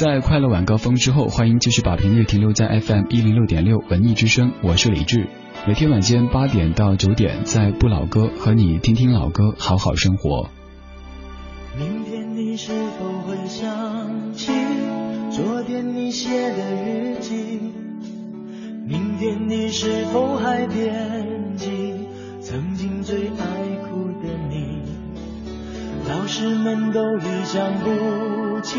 在快乐晚高峰之后，欢迎继续把频率停留在 FM 一零六点六文艺之声，我是李志。每天晚间八点到九点，在不老歌和你听听老歌，好好生活。明天你是否会想起昨天你写的日记？明天你是否还惦记曾经最爱哭的你？老师们都已想不起。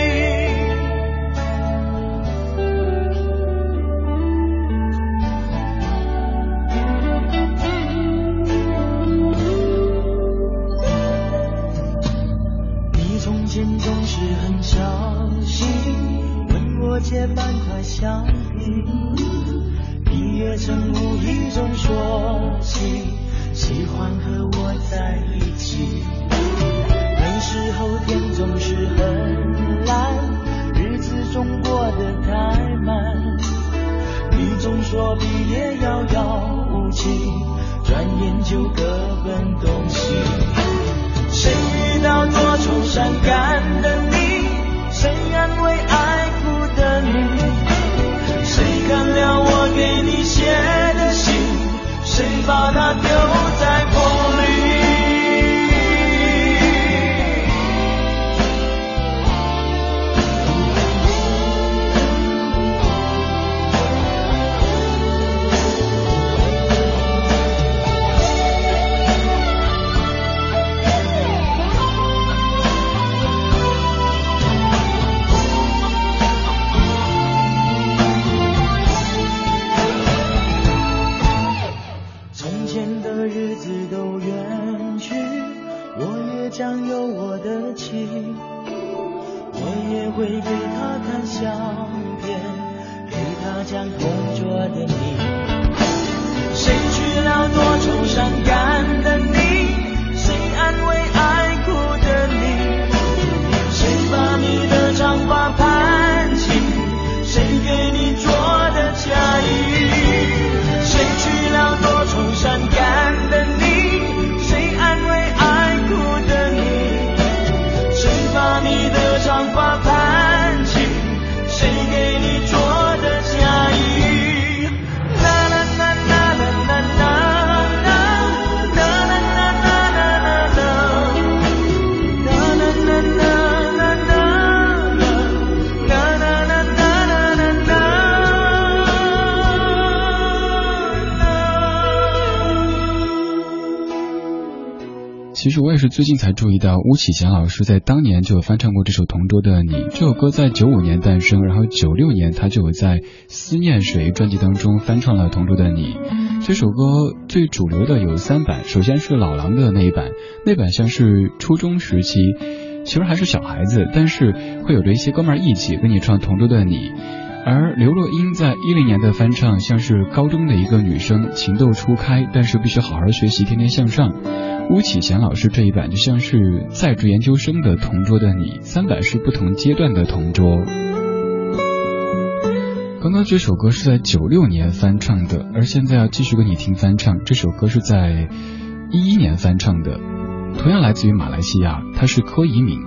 相比，你也曾无意中说起喜欢和其实我也是最近才注意到，巫启贤老师在当年就有翻唱过这首《同桌的你》。这首歌在九五年诞生，然后九六年他就有在《思念谁》专辑当中翻唱了《同桌的你》。这首歌最主流的有三版，首先是老狼的那一版，那版像是初中时期，其实还是小孩子，但是会有着一些哥们儿义气，跟你唱《同桌的你》。而刘若英在一零年的翻唱，像是高中的一个女生情窦初开，但是必须好好学习，天天向上。巫启贤老师这一版就像是在职研究生的同桌的你，三版是不同阶段的同桌。刚刚这首歌是在九六年翻唱的，而现在要继续给你听翻唱，这首歌是在一一年翻唱的，同样来自于马来西亚，他是柯以敏。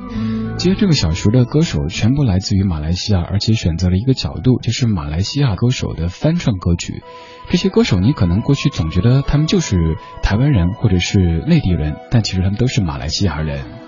其实这个小时的歌手全部来自于马来西亚，而且选择了一个角度，就是马来西亚歌手的翻唱歌曲。这些歌手你可能过去总觉得他们就是台湾人或者是内地人，但其实他们都是马来西亚人。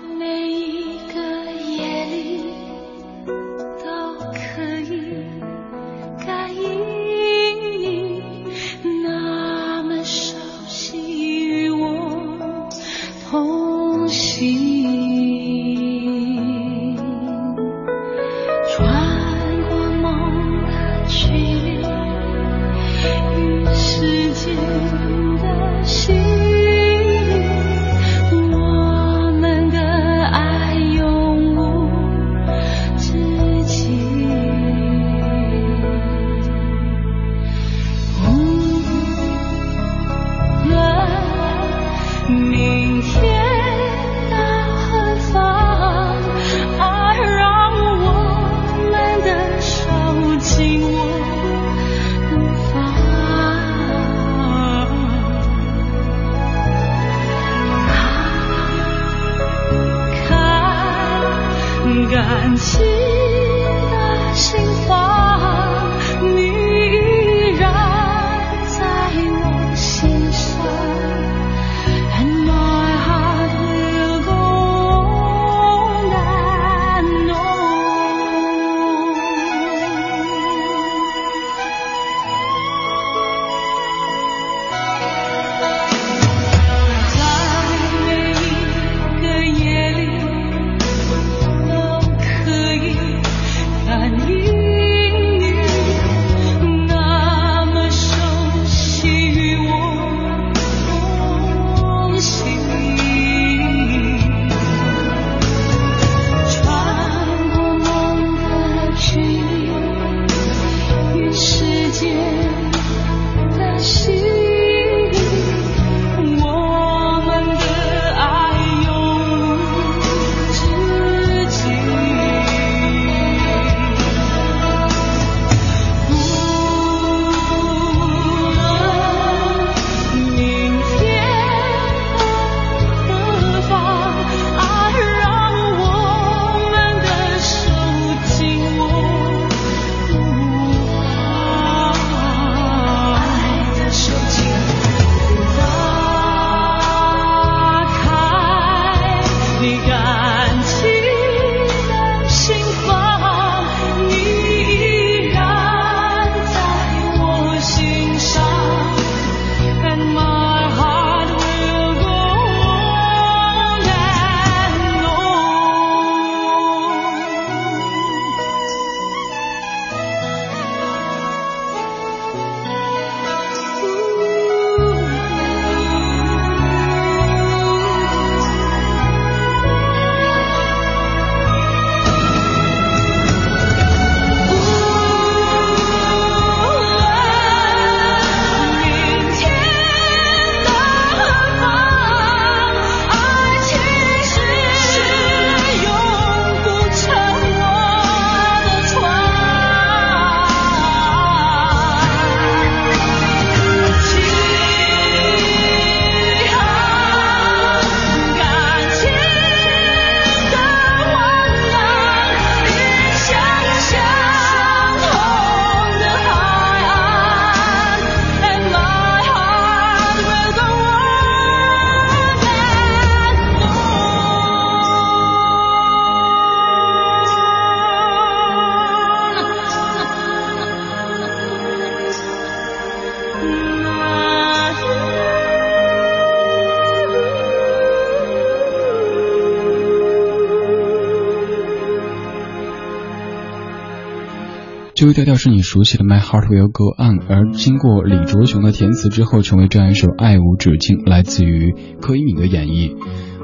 这个调调是你熟悉的《My Heart Will Go On》，而经过李卓雄的填词之后，成为这样一首爱无止境，来自于柯以敏的演绎。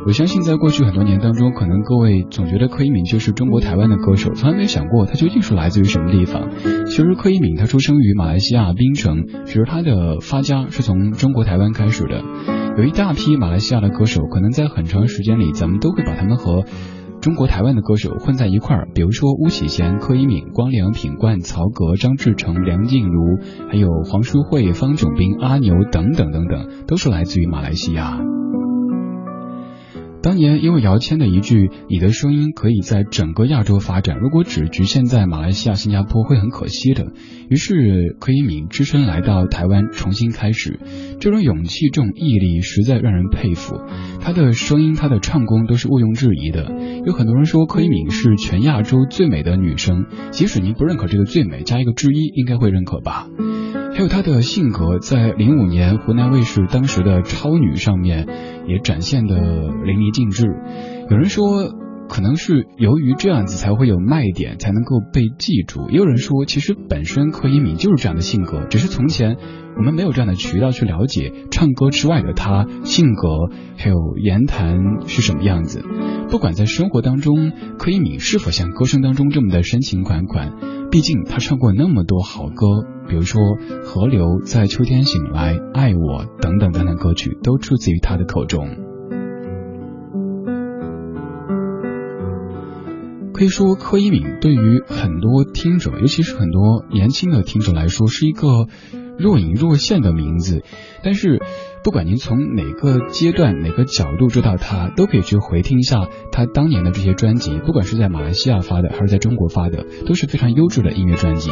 我相信，在过去很多年当中，可能各位总觉得柯以敏就是中国台湾的歌手，从来没有想过他究竟是来自于什么地方。其实，柯以敏他出生于马来西亚槟城，只是他的发家是从中国台湾开始的。有一大批马来西亚的歌手，可能在很长时间里，咱们都会把他们和中国台湾的歌手混在一块儿。比如说巫启贤、柯以敏、光良、品冠、曹格、张志成、梁静茹，还有黄淑慧、方炯斌、阿牛等等等等，都是来自于马来西亚。当年因为姚谦的一句“你的声音可以在整个亚洲发展，如果只局限在马来西亚、新加坡会很可惜的”，于是柯以敏只身来到台湾重新开始。这种勇气、这种毅力，实在让人佩服。她的声音、她的唱功都是毋庸置疑的。有很多人说柯以敏是全亚洲最美的女生，即使您不认可这个最美，加一个之一，应该会认可吧。还有她的性格，在零五年湖南卫视当时的超女上面也展现的淋漓尽致。有人说，可能是由于这样子才会有卖点，才能够被记住。也有人说，其实本身柯以敏就是这样的性格，只是从前我们没有这样的渠道去了解唱歌之外的她性格，还有言谈是什么样子。不管在生活当中，柯以敏是否像歌声当中这么的深情款款，毕竟她唱过那么多好歌。比如说《河流在秋天醒来》《爱我》等等等等歌曲，都出自于他的口中。可以说，柯以敏对于很多听者，尤其是很多年轻的听者来说，是一个若隐若现的名字。但是，不管您从哪个阶段、哪个角度知道他，都可以去回听一下他当年的这些专辑，不管是在马来西亚发的，还是在中国发的，都是非常优质的音乐专辑。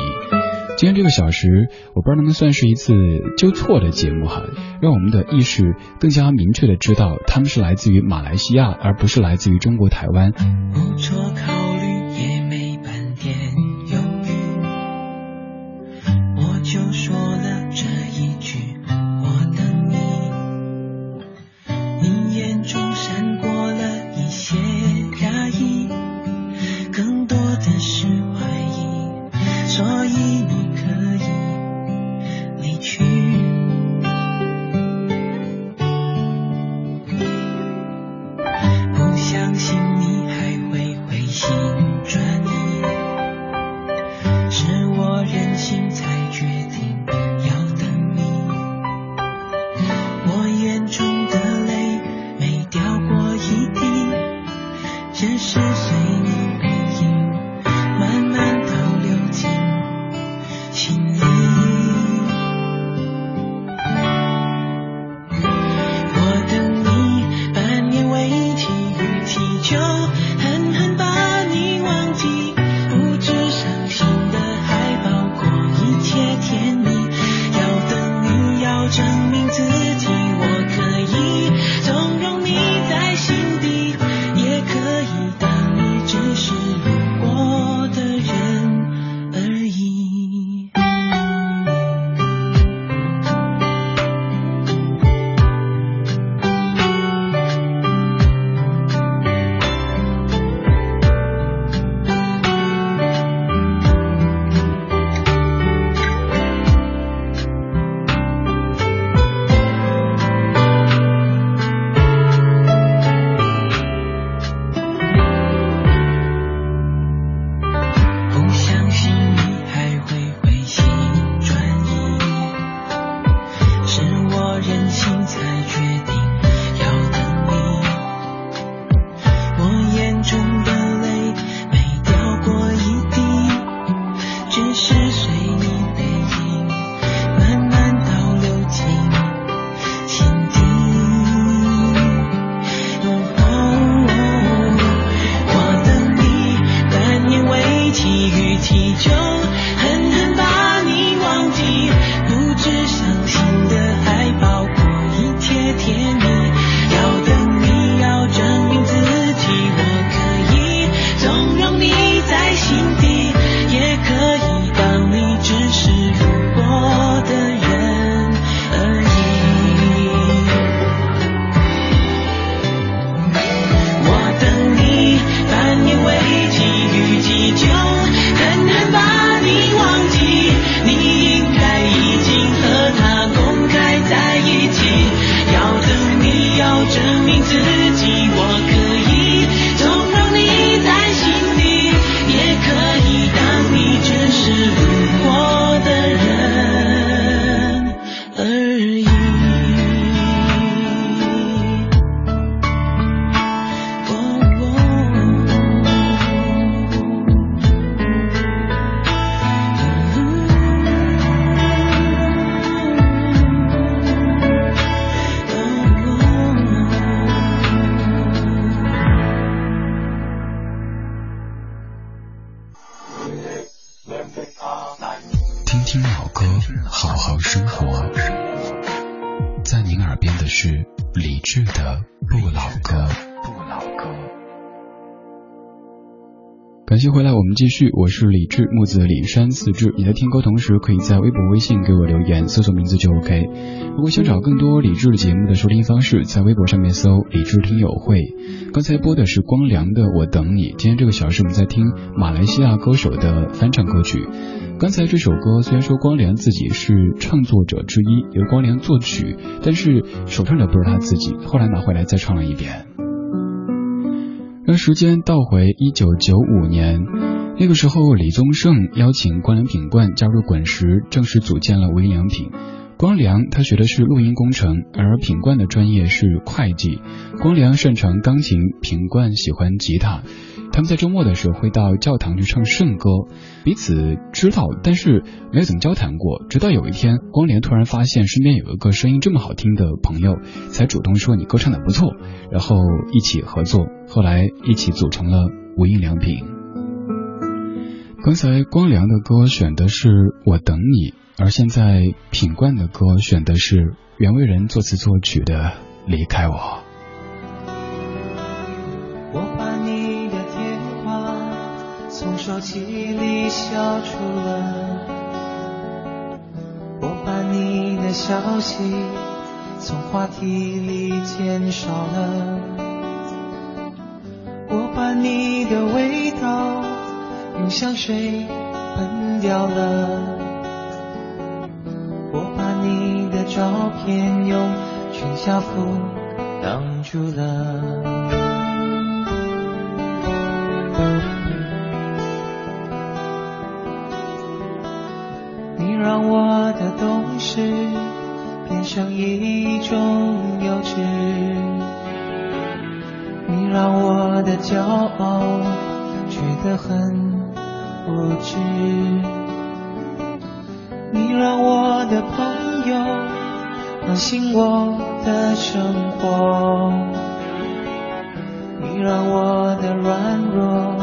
今天这个小时，我不知道能不能算是一次纠错的节目哈，让我们的意识更加明确的知道他们是来自于马来西亚，而不是来自于中国台湾。感谢回来，我们继续。我是李志，木子李山四志。你在听歌同时，可以在微博、微信给我留言，搜索名字就 OK。如果想找更多李志的节目的收听方式，在微博上面搜“李志听友会”。刚才播的是光良的《我等你》。今天这个小时我们在听马来西亚歌手的翻唱歌曲。刚才这首歌虽然说光良自己是创作者之一，由光良作曲，但是首唱的不是他自己，后来拿回来再唱了一遍。时间倒回一九九五年，那个时候李宗盛邀请光良品冠加入滚石，正式组建了无印良品。光良他学的是录音工程，而品冠的专业是会计。光良擅长钢琴，品冠喜欢吉他。他们在周末的时候会到教堂去唱圣歌，彼此知道，但是没有怎么交谈过。直到有一天，光良突然发现身边有一个声音这么好听的朋友，才主动说你歌唱的不错，然后一起合作，后来一起组成了无印良品。刚才光良的歌选的是我等你。而现在，品冠的歌选的是袁惟仁作词作曲的《离开我》。我从手机里消除了，我把你的消息从话题里减少了，我把你的味道用香水喷掉了。我把你的照片用全家福挡住了，事变成一种幼稚，你让我的骄傲觉得很无知，你让我的朋友。关心我的生活，你让我的软弱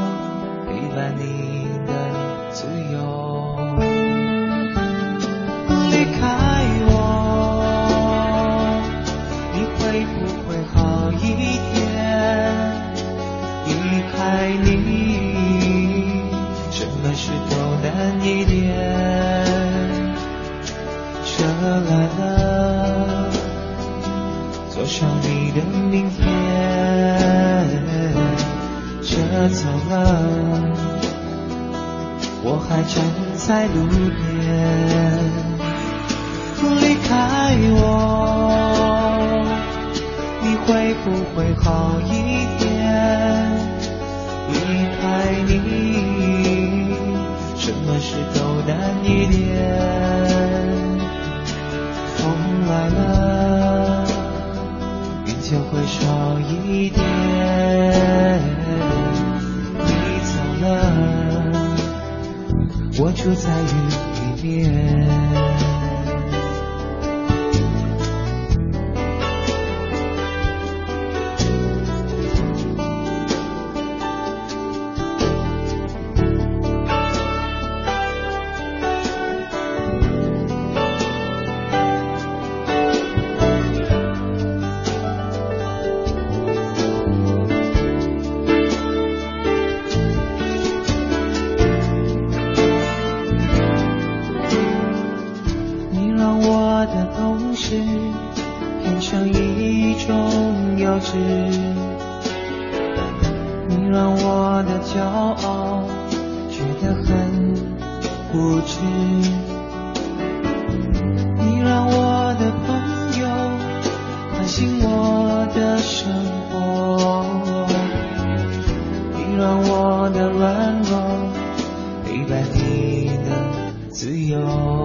是变成一种幼稚。你让我的骄傲觉得很无知你让我的朋友关心我的生活。你让我的软弱陪伴你的自由。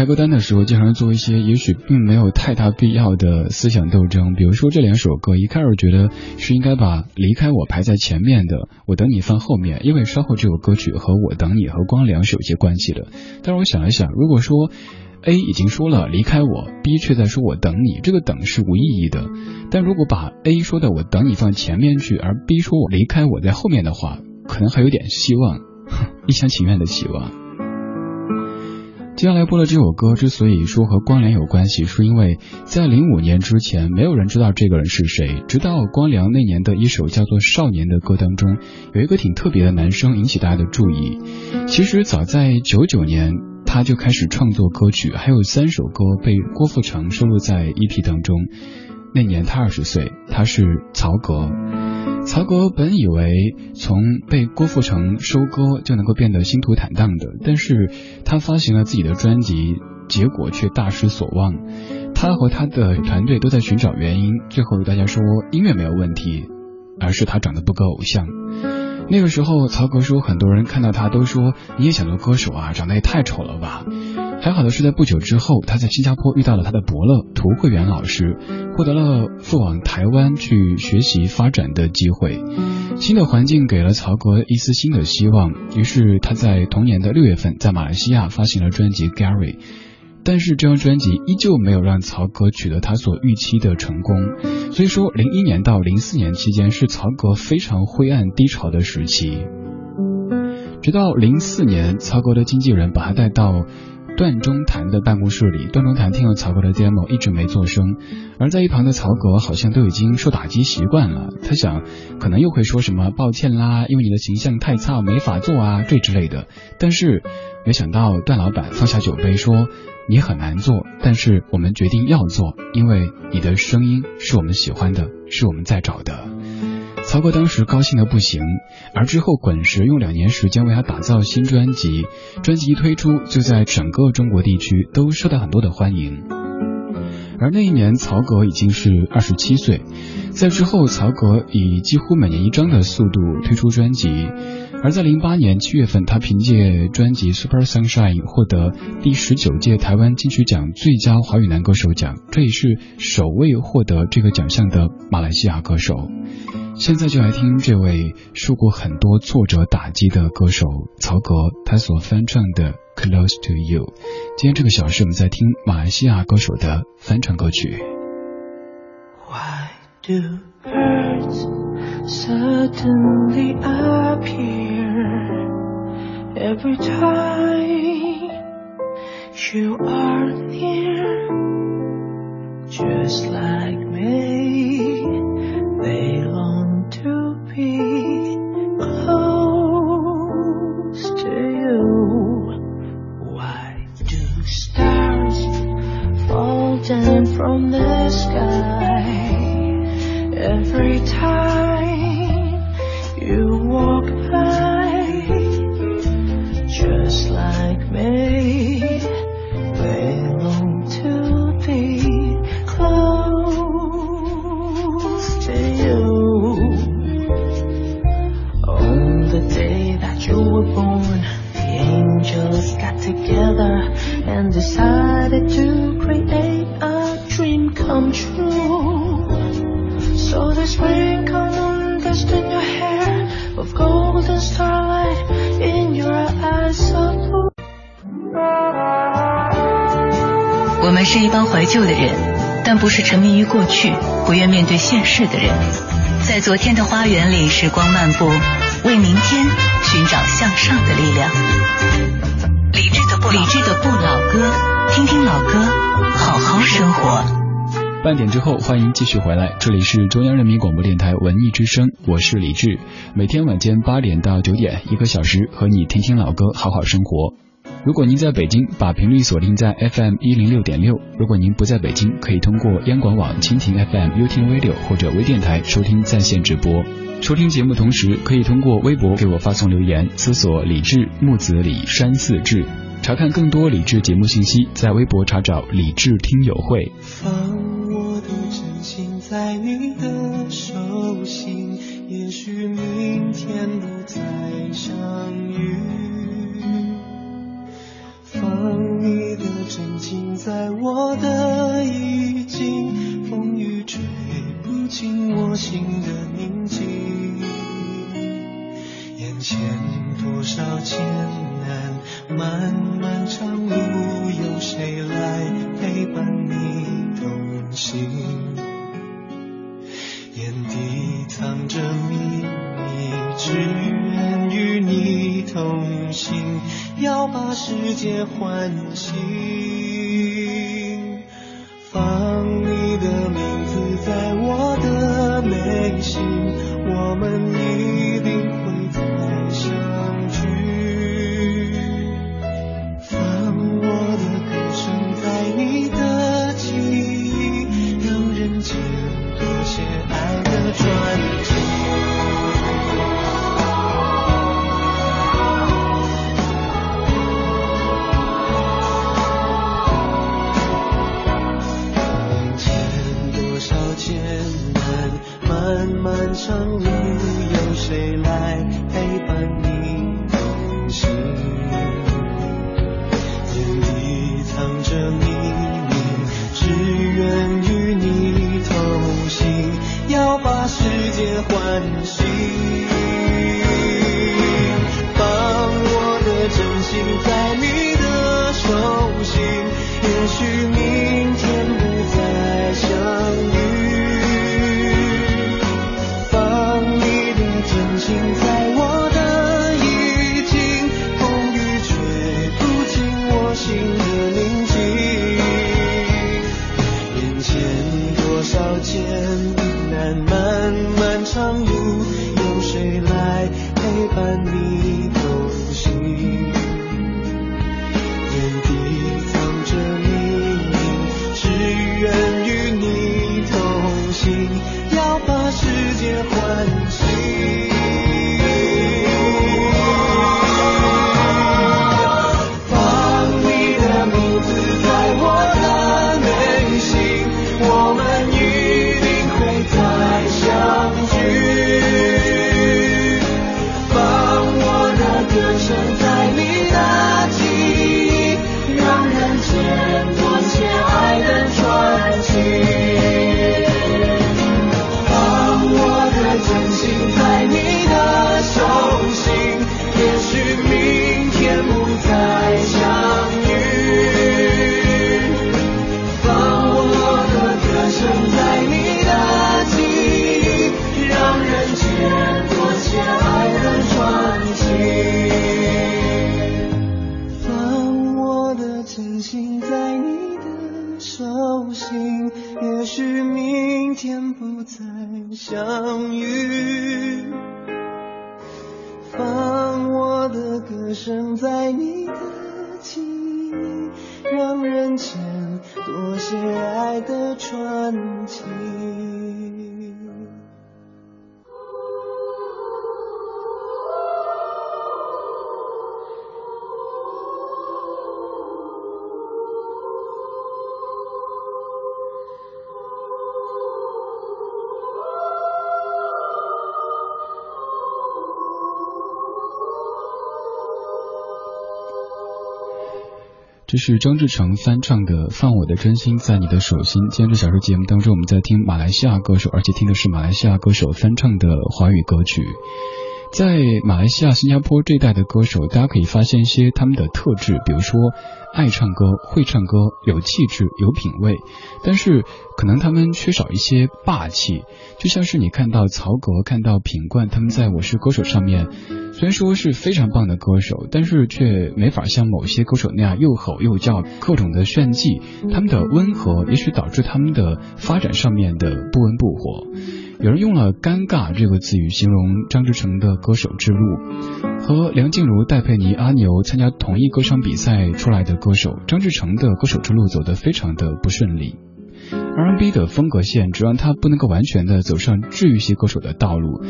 排歌单的时候，经常做一些也许并没有太大必要的思想斗争。比如说这两首歌，一开始觉得是应该把《离开我》排在前面的，《我等你》放后面，因为稍后这首歌曲和我等你和光良是有些关系的。但是我想了想，如果说 A 已经说了离开我，B 却在说我等你，这个等是无意义的。但如果把 A 说的我等你放前面去，而 B 说我离开我在后面的话，可能还有点希望，一厢情愿的希望。接下来播的这首歌之所以说和光良有关系，是因为在零五年之前，没有人知道这个人是谁。直到光良那年的一首叫做《少年》的歌当中，有一个挺特别的男生引起大家的注意。其实早在九九年，他就开始创作歌曲，还有三首歌被郭富城收录在 EP 当中。那年他二十岁，他是曹格。曹格本以为从被郭富城收割就能够变得心土坦荡的，但是他发行了自己的专辑，结果却大失所望。他和他的团队都在寻找原因，最后大家说音乐没有问题，而是他长得不够偶像。那个时候，曹格说，很多人看到他都说你也想做歌手啊，长得也太丑了吧。还好的是，在不久之后，他在新加坡遇到了他的伯乐涂慧源老师，获得了赴往台湾去学习发展的机会。新的环境给了曹格一丝新的希望，于是他在同年的六月份在马来西亚发行了专辑《Gary》。但是这张专辑依旧没有让曹格取得他所预期的成功，所以说零一年到零四年期间是曹格非常灰暗低潮的时期。直到零四年，曹格的经纪人把他带到段中谈的办公室里，段中谈听了曹格的 demo 一直没做声，而在一旁的曹格好像都已经受打击习惯了，他想可能又会说什么抱歉啦，因为你的形象太差没法做啊这之类的，但是没想到段老板放下酒杯说。你很难做，但是我们决定要做，因为你的声音是我们喜欢的，是我们在找的。曹格当时高兴的不行，而之后滚石用两年时间为他打造新专辑，专辑一推出就在整个中国地区都受到很多的欢迎。而那一年曹格已经是二十七岁，在之后曹格以几乎每年一张的速度推出专辑。而在零八年七月份，他凭借专辑《Super Sunshine》获得第十九届台湾金曲奖最佳华语男歌手奖，这也是首位获得这个奖项的马来西亚歌手。现在就来听这位受过很多挫折打击的歌手曹格，他所翻唱的《Close to You》。今天这个小时，我们在听马来西亚歌手的翻唱歌曲。Why do birds suddenly appear every time you are near, just like me. They long from the sky every time you walk by? Just like me, they long to be close to you. On the day that you were born, the angels got together and decided to create dream come true. So they sprinkle dust in your hair of golden starlight in your eyes so blue. 我们是一帮怀旧的人，但不是沉迷于过去、不愿面对现实的人。在昨天的花园里，时光漫步，为明天寻找向上的力量。理智的不理智的不老歌，听听老歌，好好生活。半点之后，欢迎继续回来，这里是中央人民广播电台文艺之声，我是李志。每天晚间八点到九点，一个小时和你听听老歌，好好生活。如果您在北京，把频率锁定在 FM 一零六点六；如果您不在北京，可以通过央广网、蜻蜓 FM、优听 Radio 或者微电台收听在线直播。收听节目同时，可以通过微博给我发送留言，搜索“李志木子李山四志”，查看更多李志节目信息，在微博查找“李志听友会”。在你的手心，也许明天不再相遇。放你的真情在我的意境，风雨吹不进我心的宁静。眼前多少艰难，漫漫长路，有谁来陪伴你同行？藏着秘密，只愿与你同行，要把世界唤醒。放你的名字在我的内心，我们要把世界唤醒。这是张志成翻唱的《放我的真心在你的手心》。今天这小说节目当中，我们在听马来西亚歌手，而且听的是马来西亚歌手翻唱的华语歌曲。在马来西亚、新加坡这一带的歌手，大家可以发现一些他们的特质，比如说爱唱歌、会唱歌、有气质、有品味，但是可能他们缺少一些霸气。就像是你看到曹格、看到品冠，他们在《我是歌手》上面。虽然说是非常棒的歌手，但是却没法像某些歌手那样又吼又叫，各种的炫技。他们的温和，也许导致他们的发展上面的不温不火。有人用了“尴尬”这个词语形容张志成的歌手之路。和梁静茹、戴佩妮、阿牛参加同一歌唱比赛出来的歌手，张志成的歌手之路走得非常的不顺利。R&B 的风格线，只让他不能够完全的走上治愈系歌手的道路。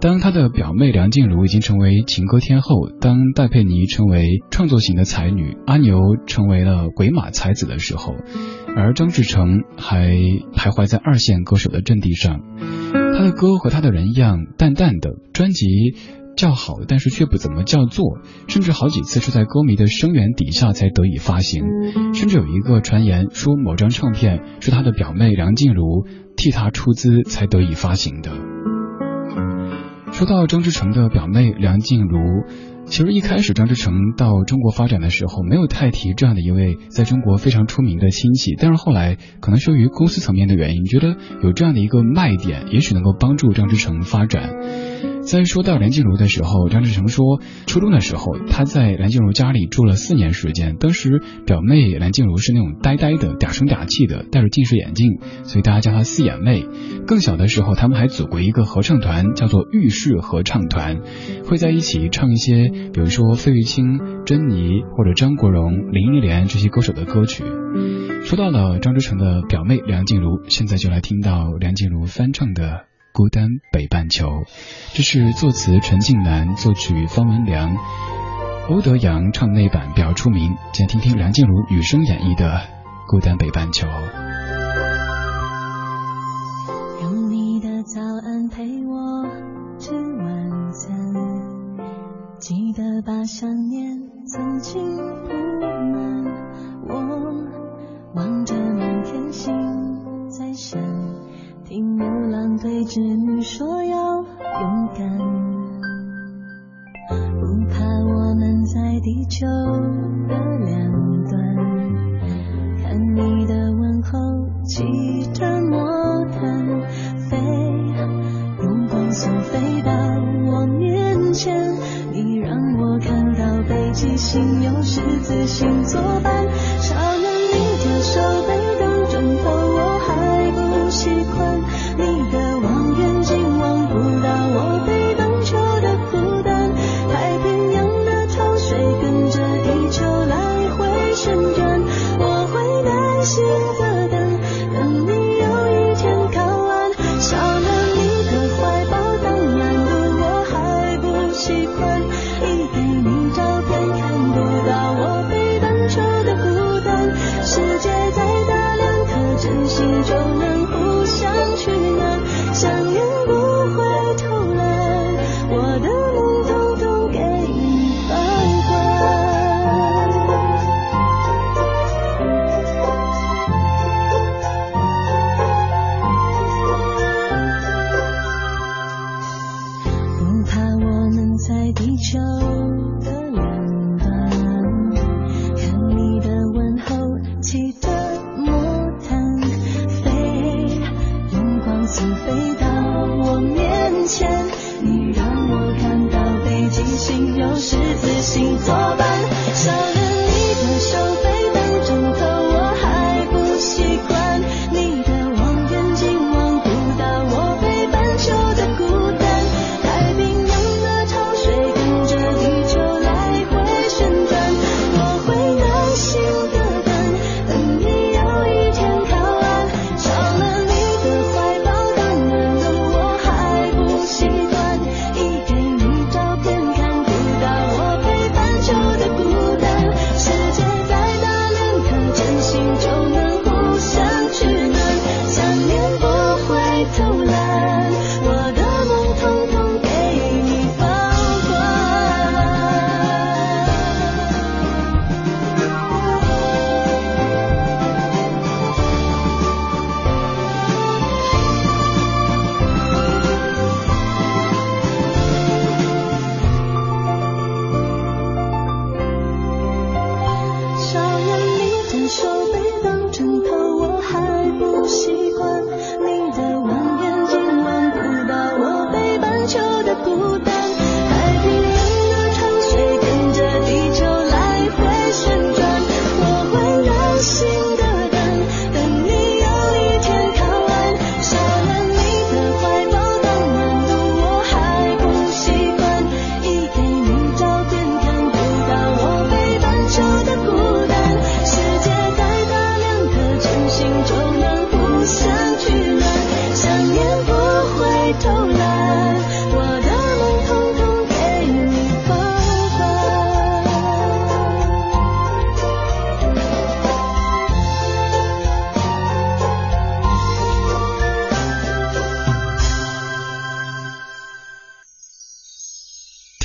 当他的表妹梁静茹已经成为情歌天后，当戴佩妮成为创作型的才女，阿牛成为了鬼马才子的时候，而张志成还徘徊在二线歌手的阵地上。他的歌和他的人一样，淡淡的专辑。叫好，但是却不怎么叫座，甚至好几次是在歌迷的声援底下才得以发行。甚至有一个传言说，某张唱片是他的表妹梁静茹替他出资才得以发行的。说到张志成的表妹梁静茹。其实一开始张志成到中国发展的时候，没有太提这样的一位在中国非常出名的亲戚。但是后来可能由于公司层面的原因，觉得有这样的一个卖点，也许能够帮助张志成发展。在说到梁静茹的时候，张志成说，初中的时候他在梁静茹家里住了四年时间。当时表妹梁静茹是那种呆呆的、嗲声嗲气的，戴着近视眼镜，所以大家叫她四眼妹。更小的时候，他们还组过一个合唱团，叫做浴室合唱团，会在一起唱一些。比如说费玉清、珍妮或者张国荣、林忆莲这些歌手的歌曲。说到了张志成的表妹梁静茹，现在就来听到梁静茹翻唱的《孤单北半球》。这是作词陈静南，作曲方文良，欧德阳唱那版比较出名。先听听梁静茹女声演绎的《孤单北半球》。用你的早安陪我吃晚餐。记得把想念曾经织女说要勇敢，不怕我们在地球的两端，看你的问候骑着魔毯飞，用光速飞到我面前。你让我看到北极星有十字星作伴，少了你的手背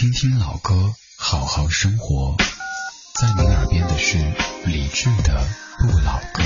听听老歌，好好生活。在您耳边的是理智的《不老歌》。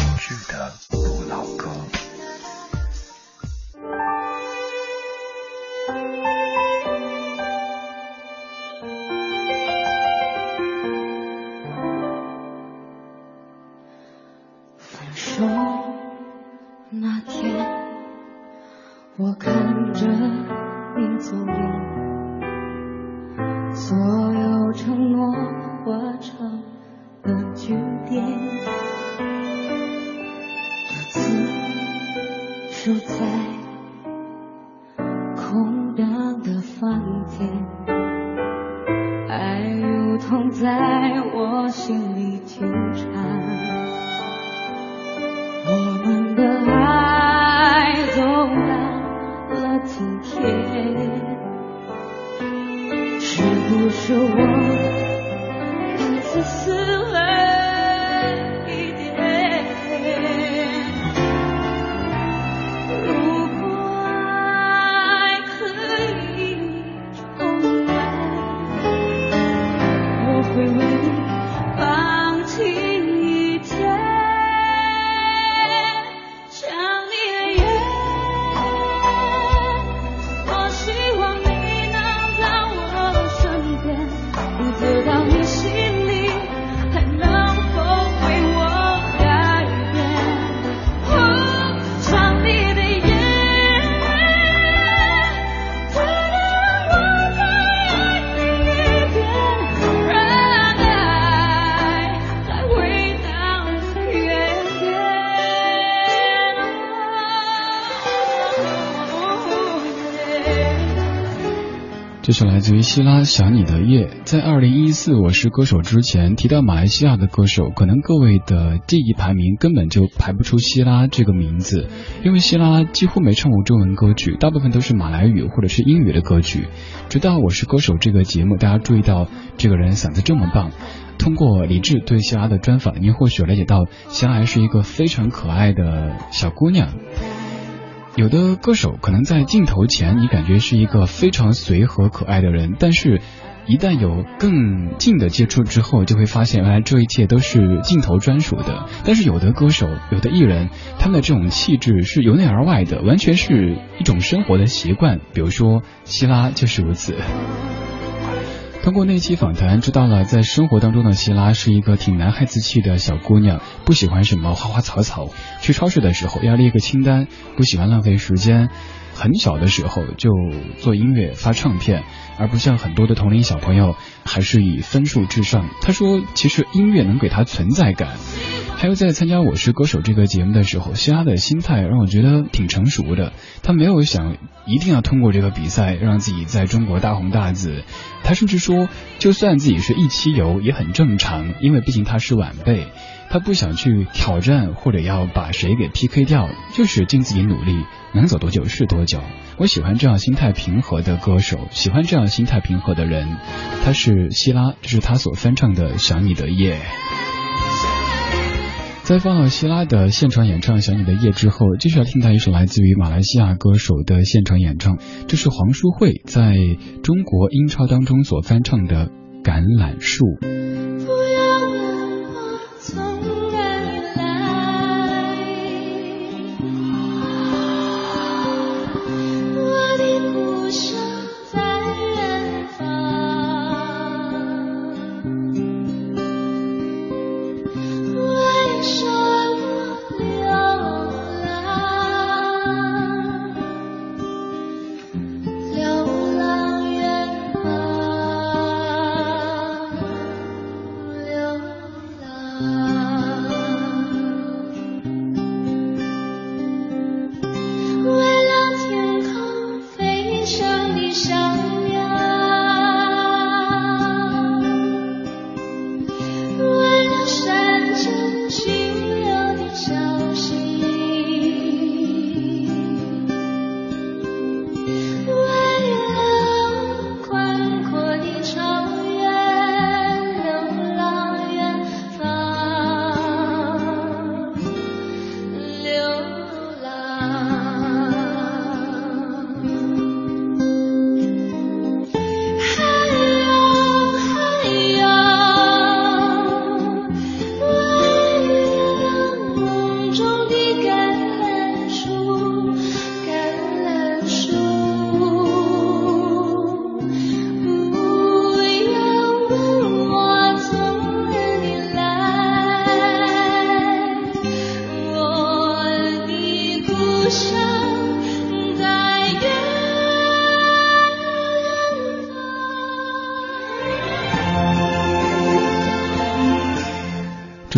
是来自于希拉想你的夜，在二零一四我是歌手之前提到马来西亚的歌手，可能各位的记忆排名根本就排不出希拉这个名字，因为希拉几乎没唱过中文歌曲，大部分都是马来语或者是英语的歌曲。直到我是歌手这个节目，大家注意到这个人嗓子这么棒。通过李志对希拉的专访，您或许了解到希拉还是一个非常可爱的小姑娘。有的歌手可能在镜头前，你感觉是一个非常随和可爱的人，但是，一旦有更近的接触之后，就会发现原来这一切都是镜头专属的。但是有的歌手、有的艺人，他们的这种气质是由内而外的，完全是一种生活的习惯。比如说，希拉就是如此。通过那期访谈，知道了在生活当中的希拉是一个挺男孩子气的小姑娘，不喜欢什么花花草草。去超市的时候要列个清单，不喜欢浪费时间。很小的时候就做音乐发唱片，而不像很多的同龄小朋友还是以分数至上。他说，其实音乐能给他存在感。还有在参加《我是歌手》这个节目的时候，希拉的心态让我觉得挺成熟的。他没有想一定要通过这个比赛让自己在中国大红大紫。他甚至说，就算自己是一期游也很正常，因为毕竟他是晚辈。他不想去挑战或者要把谁给 PK 掉，就是尽自己努力，能走多久是多久。我喜欢这样心态平和的歌手，喜欢这样心态平和的人。他是希拉，这是他所翻唱的《想你的夜》。在放了希拉的现场演唱《想你的夜》之后，继续来听到一首来自于马来西亚歌手的现场演唱，这是黄淑慧在中国英超当中所翻唱的《橄榄树》。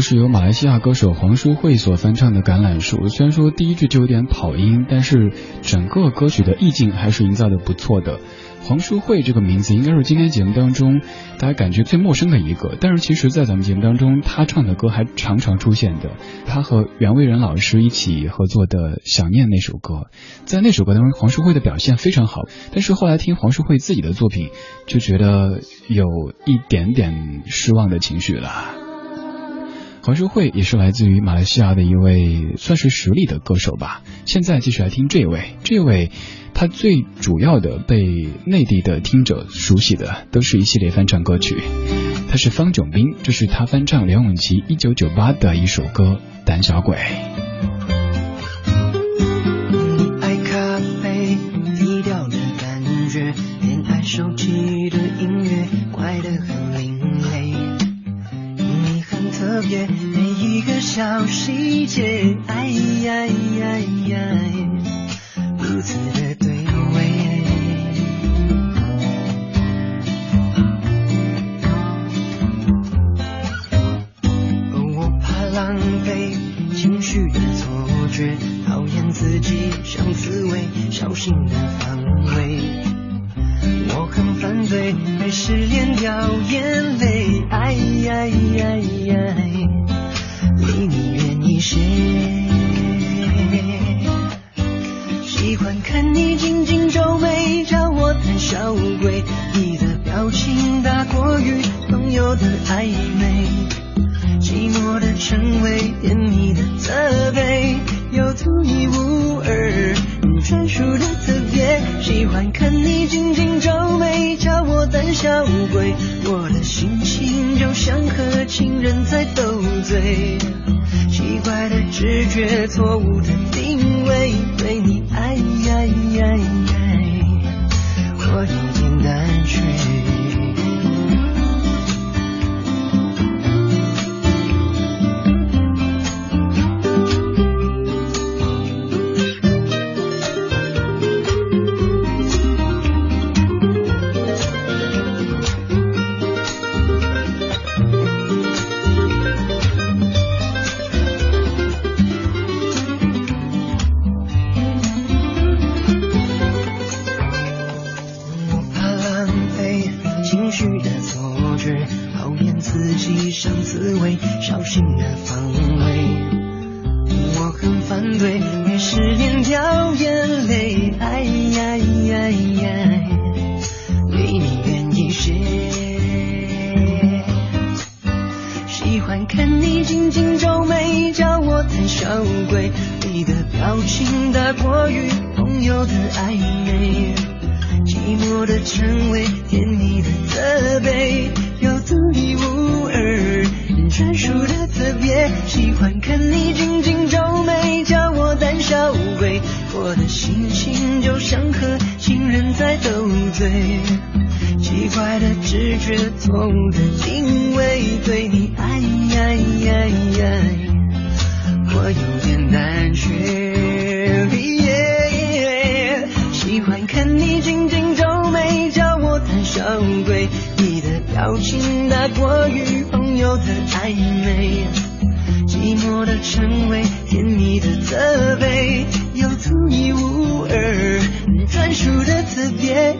是由马来西亚歌手黄淑慧所翻唱的《橄榄树》。虽然说第一句就有点跑音，但是整个歌曲的意境还是营造的不错的。黄淑慧这个名字应该是今天节目当中大家感觉最陌生的一个，但是其实，在咱们节目当中，她唱的歌还常常出现的。她和袁惟仁老师一起合作的《想念》那首歌，在那首歌当中，黄淑慧的表现非常好。但是后来听黄淑慧自己的作品，就觉得有一点点失望的情绪了。黄淑慧也是来自于马来西亚的一位算是实力的歌手吧。现在继续来听这位，这位他最主要的被内地的听者熟悉的都是一系列翻唱歌曲。他是方炯斌，这是他翻唱梁咏琪一九九八的一首歌《胆小鬼》。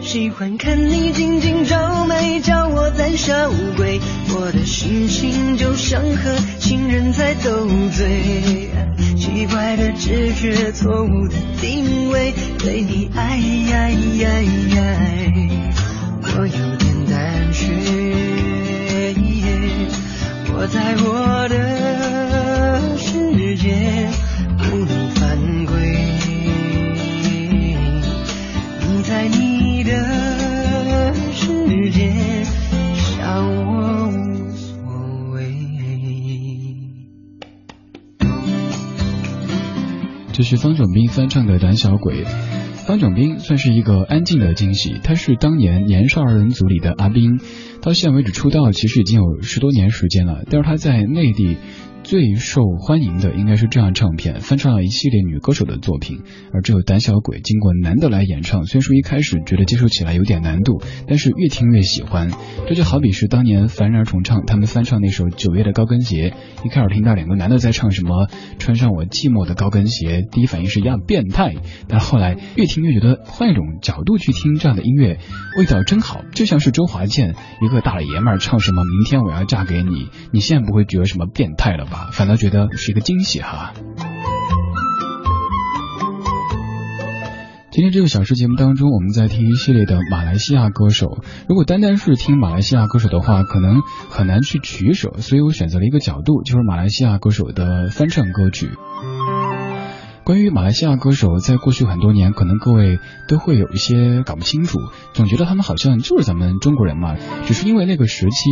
喜欢看你紧紧皱眉，叫我胆小鬼。我的心情就像和情人在斗嘴，奇怪的直觉，错误的定位，对你爱爱爱爱。我有点胆怯，我在我的。这是方炯斌翻唱的《胆小鬼》。方炯斌算是一个安静的惊喜，他是当年年少二人组里的阿斌，到现在为止出道其实已经有十多年时间了，但是他在内地。最受欢迎的应该是这样唱片，翻唱了一系列女歌手的作品，而这首《胆小鬼》经过男的来演唱，虽然说一开始觉得接受起来有点难度，但是越听越喜欢。这就好比是当年凡人重唱他们翻唱那首《九月的高跟鞋》，一开始听到两个男的在唱什么“穿上我寂寞的高跟鞋”，第一反应是一样变态，但后来越听越觉得换一种角度去听这样的音乐，味道真好，就像是周华健一个大老爷们儿唱什么“明天我要嫁给你”，你现在不会觉得什么变态了吧？反倒觉得是一个惊喜哈。今天这个小时节目当中，我们在听一系列的马来西亚歌手。如果单单是听马来西亚歌手的话，可能很难去取舍，所以我选择了一个角度，就是马来西亚歌手的翻唱歌曲。关于马来西亚歌手，在过去很多年，可能各位都会有一些搞不清楚，总觉得他们好像就是咱们中国人嘛。只是因为那个时期，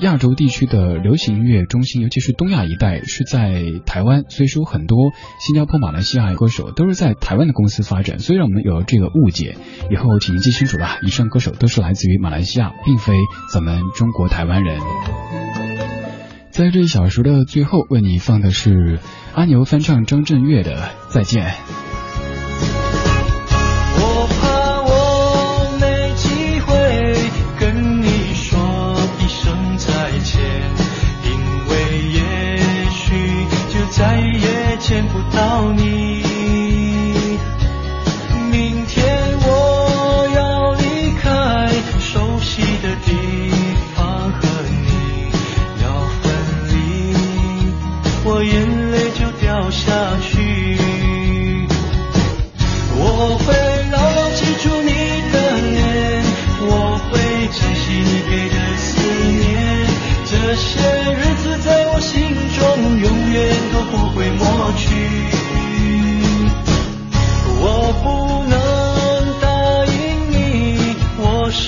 亚洲地区的流行音乐中心，尤其是东亚一带，是在台湾，所以说很多新加坡、马来西亚歌手都是在台湾的公司发展，所以让我们有了这个误解。以后请您记清楚了，以上歌手都是来自于马来西亚，并非咱们中国台湾人。在这一小时的最后，为你放的是阿牛翻唱张震岳的《再见》。我怕我没机会跟你说一声再见，因为也许就再也见不到你。过去。我不能答应你，我是